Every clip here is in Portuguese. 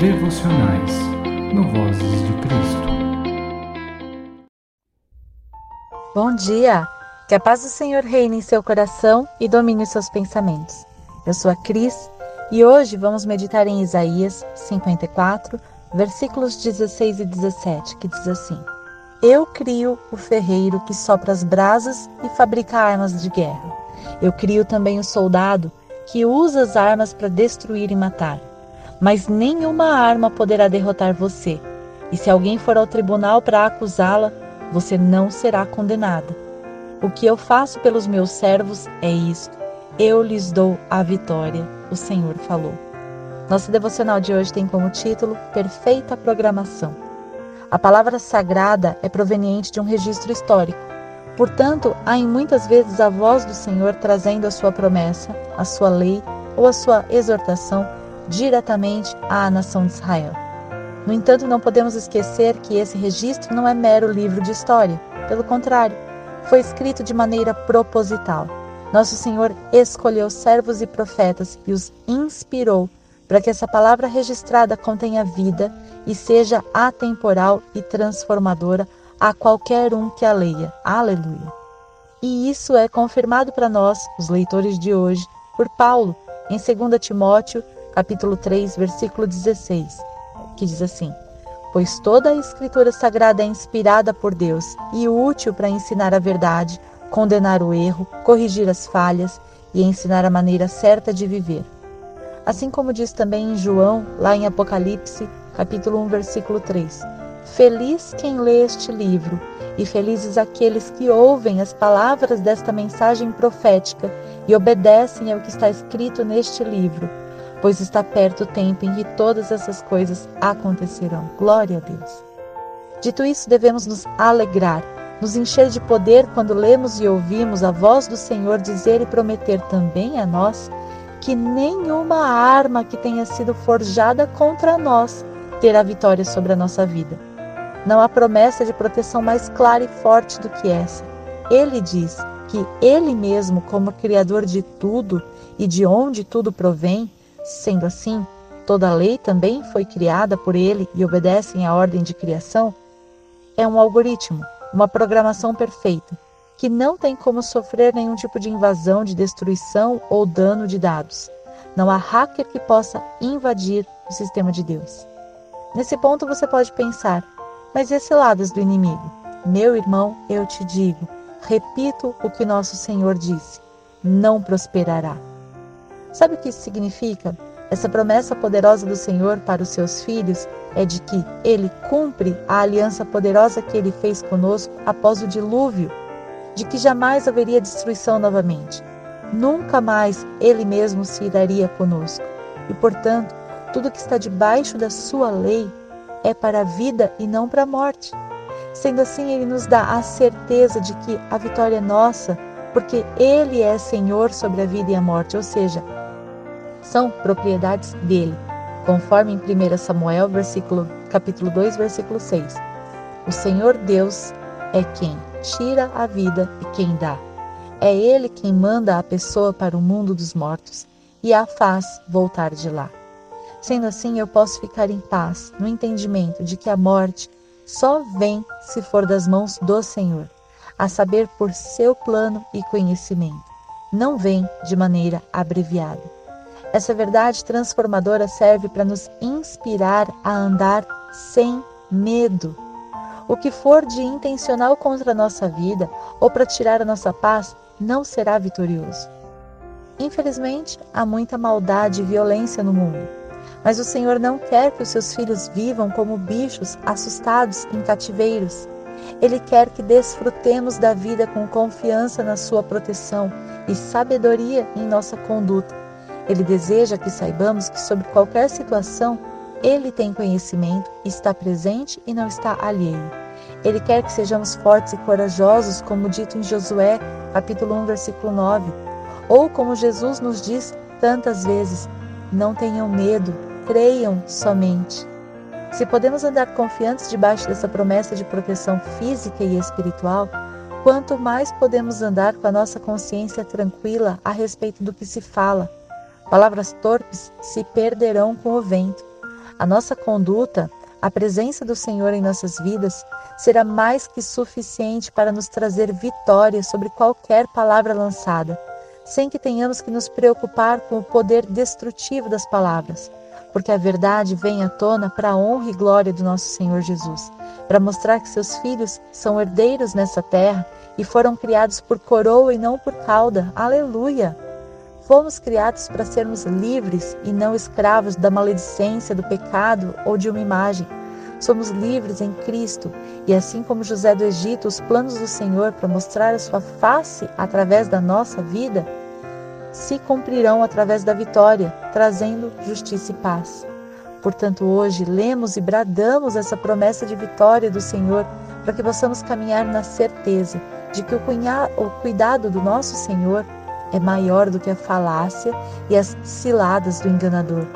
devocionais no Vozes de Cristo. Bom dia! Que a paz do Senhor reine em seu coração e domine os seus pensamentos. Eu sou a Cris e hoje vamos meditar em Isaías 54, versículos 16 e 17, que diz assim: Eu crio o ferreiro que sopra as brasas e fabrica armas de guerra. Eu crio também o soldado que usa as armas para destruir e matar mas nenhuma arma poderá derrotar você. E se alguém for ao tribunal para acusá-la, você não será condenada. O que eu faço pelos meus servos é isto: eu lhes dou a vitória, o Senhor falou. Nossa devocional de hoje tem como título Perfeita Programação. A palavra sagrada é proveniente de um registro histórico. Portanto, há em muitas vezes a voz do Senhor trazendo a sua promessa, a sua lei ou a sua exortação diretamente à nação de Israel. No entanto, não podemos esquecer que esse registro não é mero livro de história. Pelo contrário, foi escrito de maneira proposital. Nosso Senhor escolheu servos e profetas e os inspirou para que essa palavra registrada contenha vida e seja atemporal e transformadora a qualquer um que a leia. Aleluia! E isso é confirmado para nós, os leitores de hoje, por Paulo, em 2 Timóteo capítulo 3, versículo 16, que diz assim: Pois toda a Escritura Sagrada é inspirada por Deus e útil para ensinar a verdade, condenar o erro, corrigir as falhas e ensinar a maneira certa de viver. Assim como diz também em João, lá em Apocalipse, capítulo 1, versículo 3: Feliz quem lê este livro, e felizes aqueles que ouvem as palavras desta mensagem profética e obedecem ao que está escrito neste livro pois está perto o tempo em que todas essas coisas acontecerão. Glória a Deus. Dito isso, devemos nos alegrar, nos encher de poder quando lemos e ouvimos a voz do Senhor dizer e prometer também a nós que nenhuma arma que tenha sido forjada contra nós terá vitória sobre a nossa vida. Não há promessa de proteção mais clara e forte do que essa. Ele diz que Ele mesmo, como Criador de tudo e de onde tudo provém, Sendo assim, toda a lei também foi criada por ele e obedecem à ordem de criação? É um algoritmo, uma programação perfeita, que não tem como sofrer nenhum tipo de invasão, de destruição ou dano de dados. Não há hacker que possa invadir o sistema de Deus. Nesse ponto você pode pensar, mas esse lado do inimigo? Meu irmão, eu te digo, repito o que nosso Senhor disse: não prosperará. Sabe o que isso significa? Essa promessa poderosa do Senhor para os seus filhos é de que ele cumpre a aliança poderosa que ele fez conosco após o dilúvio, de que jamais haveria destruição novamente. Nunca mais ele mesmo se iraria conosco. E, portanto, tudo que está debaixo da sua lei é para a vida e não para a morte. Sendo assim, ele nos dá a certeza de que a vitória é nossa, porque ele é Senhor sobre a vida e a morte, ou seja, são propriedades dele, conforme em 1 Samuel, versículo, capítulo 2, versículo 6. O Senhor Deus é quem tira a vida e quem dá. É ele quem manda a pessoa para o mundo dos mortos e a faz voltar de lá. Sendo assim, eu posso ficar em paz, no entendimento de que a morte só vem se for das mãos do Senhor, a saber por seu plano e conhecimento. Não vem de maneira abreviada. Essa verdade transformadora serve para nos inspirar a andar sem medo. O que for de intencional contra a nossa vida ou para tirar a nossa paz não será vitorioso. Infelizmente, há muita maldade e violência no mundo, mas o Senhor não quer que os seus filhos vivam como bichos assustados em cativeiros. Ele quer que desfrutemos da vida com confiança na sua proteção e sabedoria em nossa conduta ele deseja que saibamos que sobre qualquer situação ele tem conhecimento, está presente e não está alheio. Ele quer que sejamos fortes e corajosos, como dito em Josué, capítulo 1, versículo 9, ou como Jesus nos diz tantas vezes: não tenham medo, creiam somente. Se podemos andar confiantes debaixo dessa promessa de proteção física e espiritual, quanto mais podemos andar com a nossa consciência tranquila a respeito do que se fala Palavras torpes se perderão com o vento. a nossa conduta, a presença do Senhor em nossas vidas será mais que suficiente para nos trazer vitória sobre qualquer palavra lançada, sem que tenhamos que nos preocupar com o poder destrutivo das palavras, porque a verdade vem à tona para a honra e glória do nosso Senhor Jesus, para mostrar que seus filhos são herdeiros nessa terra e foram criados por coroa e não por cauda. Aleluia! Fomos criados para sermos livres e não escravos da maledicência, do pecado ou de uma imagem. Somos livres em Cristo e, assim como José do Egito, os planos do Senhor para mostrar a sua face através da nossa vida se cumprirão através da vitória, trazendo justiça e paz. Portanto, hoje lemos e bradamos essa promessa de vitória do Senhor para que possamos caminhar na certeza de que o, o cuidado do nosso Senhor é maior do que a falácia e as ciladas do enganador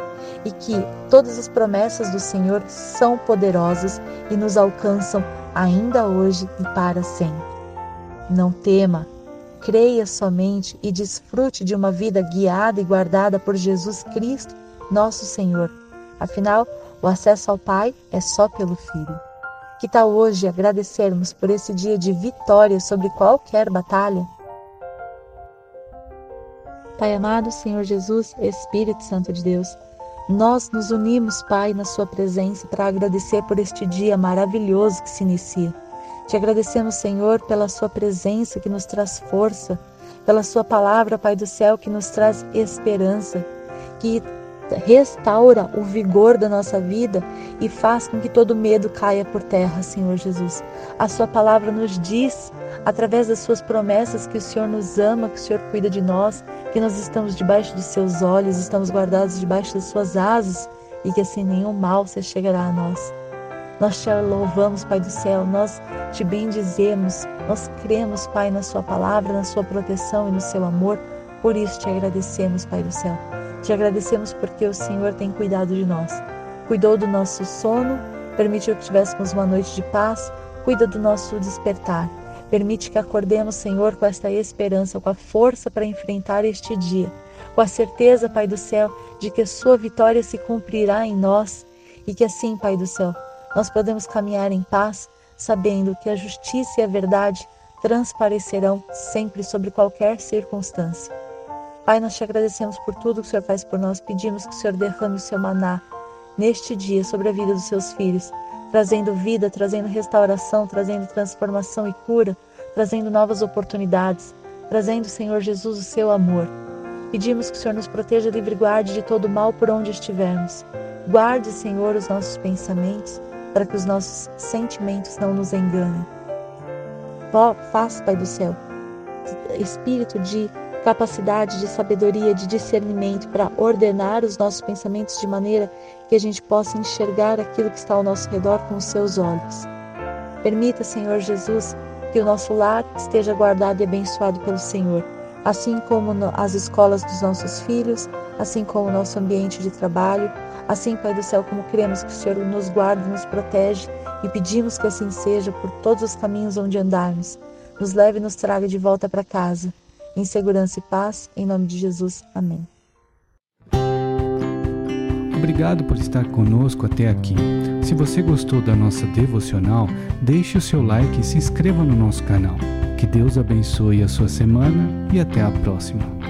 e que todas as promessas do Senhor são poderosas e nos alcançam ainda hoje e para sempre. Não tema, creia somente e desfrute de uma vida guiada e guardada por Jesus Cristo, nosso Senhor. Afinal, o acesso ao Pai é só pelo Filho. Que tal hoje agradecermos por esse dia de vitória sobre qualquer batalha? Pai amado, Senhor Jesus, Espírito Santo de Deus, nós nos unimos, Pai, na Sua presença para agradecer por este dia maravilhoso que se inicia. Te agradecemos, Senhor, pela Sua presença que nos traz força, pela Sua palavra, Pai do céu, que nos traz esperança, que restaura o vigor da nossa vida e faz com que todo medo caia por terra, Senhor Jesus. A Sua palavra nos diz, através das Suas promessas, que o Senhor nos ama, que o Senhor cuida de nós, que nós estamos debaixo dos Seus olhos, estamos guardados debaixo das Suas asas e que assim nenhum mal se chegará a nós. Nós te louvamos, Pai do céu, nós te bendizemos, nós cremos, Pai, na Sua palavra, na Sua proteção e no Seu amor. Por isso te agradecemos, Pai do céu. Te agradecemos porque o Senhor tem cuidado de nós. Cuidou do nosso sono, permitiu que tivéssemos uma noite de paz, cuida do nosso despertar. Permite que acordemos, Senhor, com esta esperança, com a força para enfrentar este dia, com a certeza, Pai do céu, de que a Sua vitória se cumprirá em nós e que assim, Pai do céu, nós podemos caminhar em paz, sabendo que a justiça e a verdade transparecerão sempre sobre qualquer circunstância. Pai, nós te agradecemos por tudo que o Senhor faz por nós. Pedimos que o Senhor derrame o seu maná neste dia sobre a vida dos seus filhos, trazendo vida, trazendo restauração, trazendo transformação e cura, trazendo novas oportunidades, trazendo, Senhor Jesus, o seu amor. Pedimos que o Senhor nos proteja, livre e guarde de todo mal por onde estivermos. Guarde, Senhor, os nossos pensamentos, para que os nossos sentimentos não nos enganem. Faz, Pai do céu, espírito de capacidade de sabedoria, de discernimento para ordenar os nossos pensamentos de maneira que a gente possa enxergar aquilo que está ao nosso redor com os seus olhos. Permita, Senhor Jesus, que o nosso lar esteja guardado e abençoado pelo Senhor, assim como as escolas dos nossos filhos, assim como o nosso ambiente de trabalho, assim, Pai do céu, como queremos que o Senhor nos guarde, nos protege e pedimos que assim seja por todos os caminhos onde andarmos. Nos leve e nos traga de volta para casa em segurança e paz, em nome de Jesus. Amém. Obrigado por estar conosco até aqui. Se você gostou da nossa devocional, deixe o seu like e se inscreva no nosso canal. Que Deus abençoe a sua semana e até a próxima.